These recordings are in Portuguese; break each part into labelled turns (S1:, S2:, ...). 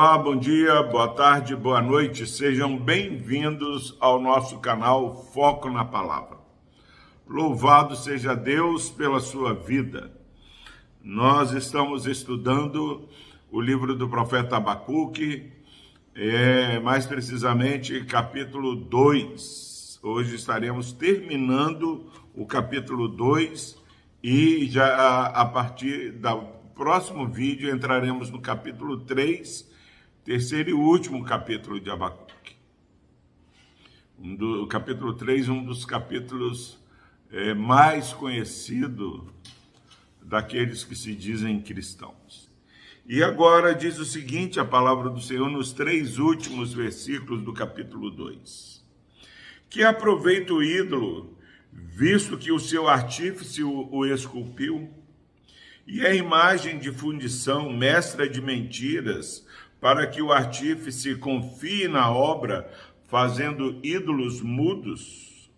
S1: Olá, bom dia, boa tarde, boa noite. Sejam bem-vindos ao nosso canal Foco na Palavra. Louvado seja Deus pela sua vida. Nós estamos estudando o livro do profeta Abacuque, é, mais precisamente capítulo 2. Hoje estaremos terminando o capítulo 2 e já a, a partir do próximo vídeo entraremos no capítulo 3 terceiro e último capítulo de Abacuque. Um do, o capítulo 3, um dos capítulos é, mais conhecidos daqueles que se dizem cristãos. E agora diz o seguinte: a palavra do Senhor nos três últimos versículos do capítulo 2: Que aproveita o ídolo, visto que o seu artífice o, o esculpiu, e a imagem de fundição, mestra de mentiras, para que o artífice confie na obra, fazendo ídolos mudos?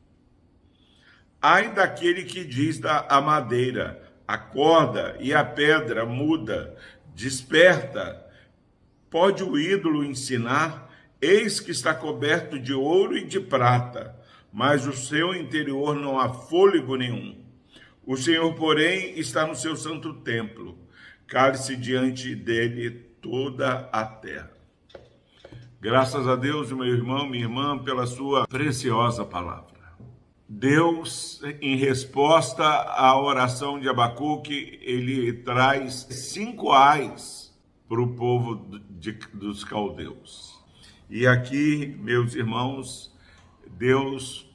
S1: Ai daquele que diz a madeira, a corda e a pedra muda, desperta. Pode o ídolo ensinar? Eis que está coberto de ouro e de prata, mas o seu interior não há fôlego nenhum. O Senhor, porém, está no seu santo templo. Cale-se diante dele toda a terra. Graças a Deus, meu irmão, minha irmã, pela sua preciosa palavra. Deus, em resposta à oração de Abacuque, ele traz cinco ais para o povo de, dos caldeus. E aqui, meus irmãos, Deus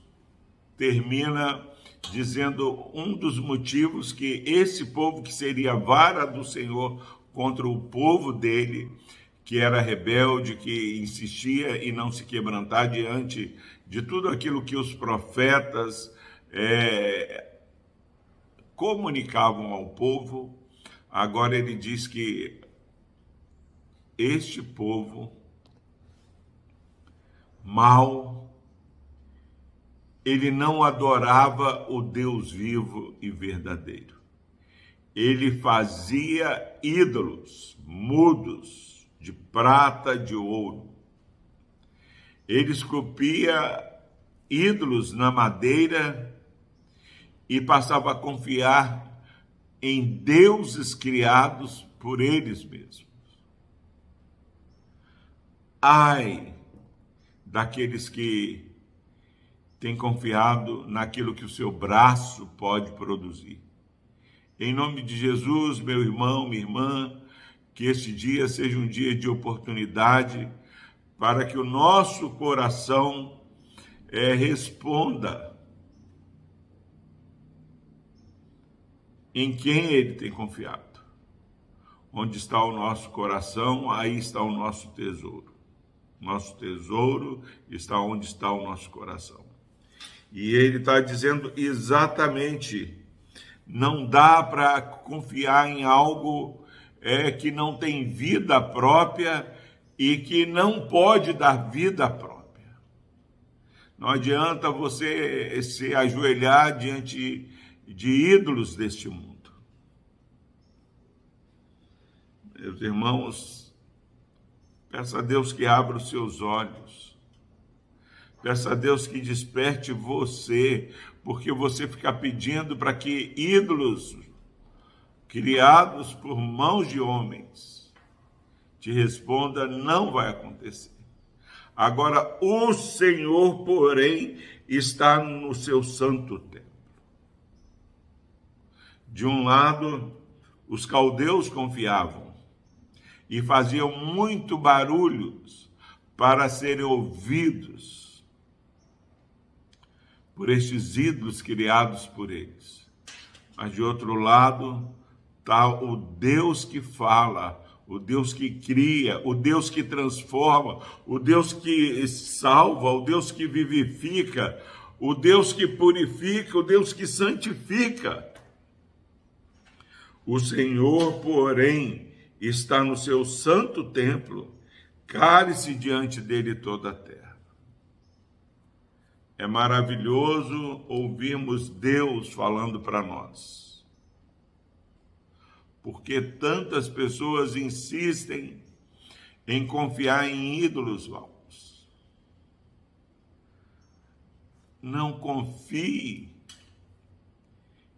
S1: termina dizendo um dos motivos que esse povo que seria vara do Senhor contra o povo dele, que era rebelde, que insistia em não se quebrantar diante de tudo aquilo que os profetas é, comunicavam ao povo. Agora ele diz que este povo mal, ele não adorava o Deus vivo e verdadeiro ele fazia ídolos mudos de prata, de ouro. Ele esculpia ídolos na madeira e passava a confiar em deuses criados por eles mesmos. Ai daqueles que têm confiado naquilo que o seu braço pode produzir. Em nome de Jesus, meu irmão, minha irmã, que este dia seja um dia de oportunidade para que o nosso coração é, responda em quem ele tem confiado. Onde está o nosso coração, aí está o nosso tesouro. Nosso tesouro está onde está o nosso coração. E ele está dizendo exatamente não dá para confiar em algo é, que não tem vida própria e que não pode dar vida própria. Não adianta você se ajoelhar diante de ídolos deste mundo. Meus irmãos, peça a Deus que abra os seus olhos. Peça a Deus que desperte você porque você fica pedindo para que ídolos criados por mãos de homens te responda, não vai acontecer. Agora, o Senhor, porém, está no seu santo templo. De um lado, os caldeus confiavam e faziam muito barulhos para serem ouvidos por estes ídolos criados por eles. Mas de outro lado, está o Deus que fala, o Deus que cria, o Deus que transforma, o Deus que salva, o Deus que vivifica, o Deus que purifica, o Deus que santifica. O Senhor, porém, está no seu santo templo, cale-se diante dele toda a terra. É maravilhoso ouvirmos Deus falando para nós. Porque tantas pessoas insistem em confiar em ídolos vãos. Não confie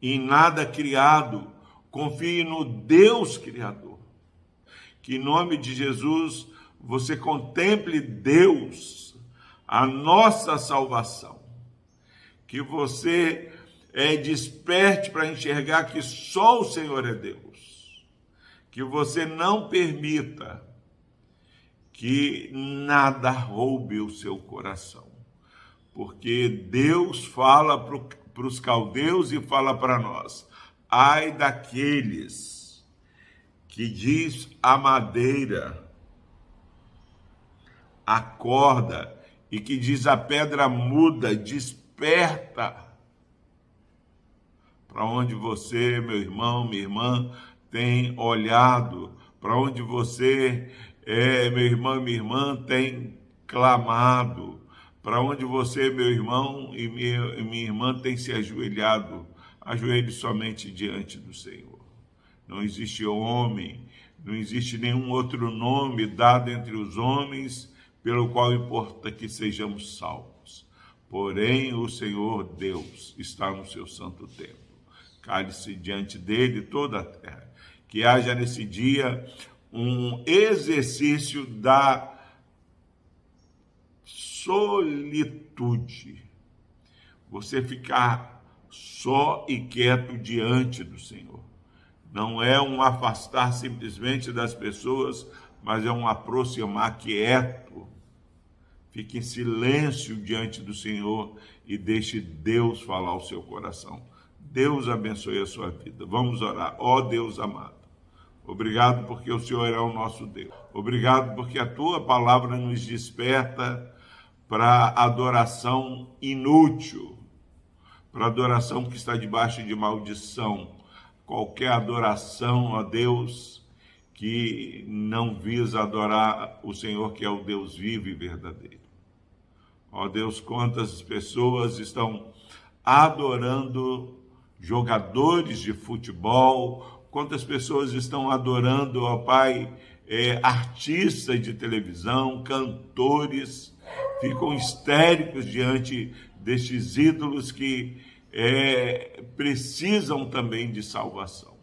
S1: em nada criado, confie no Deus Criador. Que em nome de Jesus você contemple Deus, a nossa salvação. Que você é, desperte para enxergar que só o Senhor é Deus. Que você não permita que nada roube o seu coração. Porque Deus fala para os caldeus e fala para nós: ai daqueles que diz a madeira, acorda, e que diz a pedra muda, desperta. Para onde você, meu irmão, minha irmã, tem olhado, para onde você, é, meu irmão minha irmã, tem clamado, para onde você, meu irmão e minha, minha irmã, tem se ajoelhado, ajoelhe somente diante do Senhor. Não existe homem, não existe nenhum outro nome dado entre os homens pelo qual importa que sejamos salvos. Porém, o Senhor Deus está no seu santo templo cale-se diante dele toda a terra. Que haja nesse dia um exercício da solitude. Você ficar só e quieto diante do Senhor. Não é um afastar simplesmente das pessoas, mas é um aproximar quieto. Fique em silêncio diante do Senhor e deixe Deus falar ao seu coração. Deus abençoe a sua vida. Vamos orar. Ó oh, Deus amado, obrigado porque o Senhor é o nosso Deus. Obrigado porque a tua palavra nos desperta para adoração inútil, para adoração que está debaixo de maldição. Qualquer adoração a Deus que não visa adorar o Senhor, que é o Deus vivo e verdadeiro. Ó Deus, quantas pessoas estão adorando jogadores de futebol, quantas pessoas estão adorando, ó Pai, é, artistas de televisão, cantores, ficam histéricos diante destes ídolos que é, precisam também de salvação.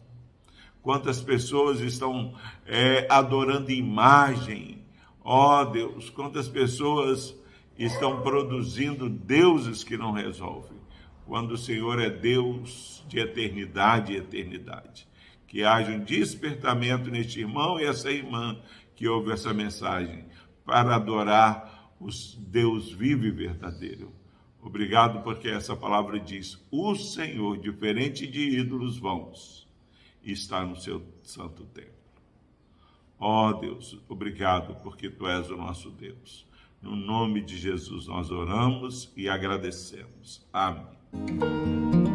S1: Quantas pessoas estão é, adorando imagem, ó Deus, quantas pessoas estão produzindo deuses que não resolvem quando o Senhor é Deus de eternidade e eternidade. Que haja um despertamento neste irmão e essa irmã que ouve essa mensagem para adorar o Deus vivo e verdadeiro. Obrigado porque essa palavra diz: o Senhor, diferente de ídolos vãos, está no seu santo templo. Ó oh, Deus, obrigado porque tu és o nosso Deus. No nome de Jesus nós oramos e agradecemos. Amém.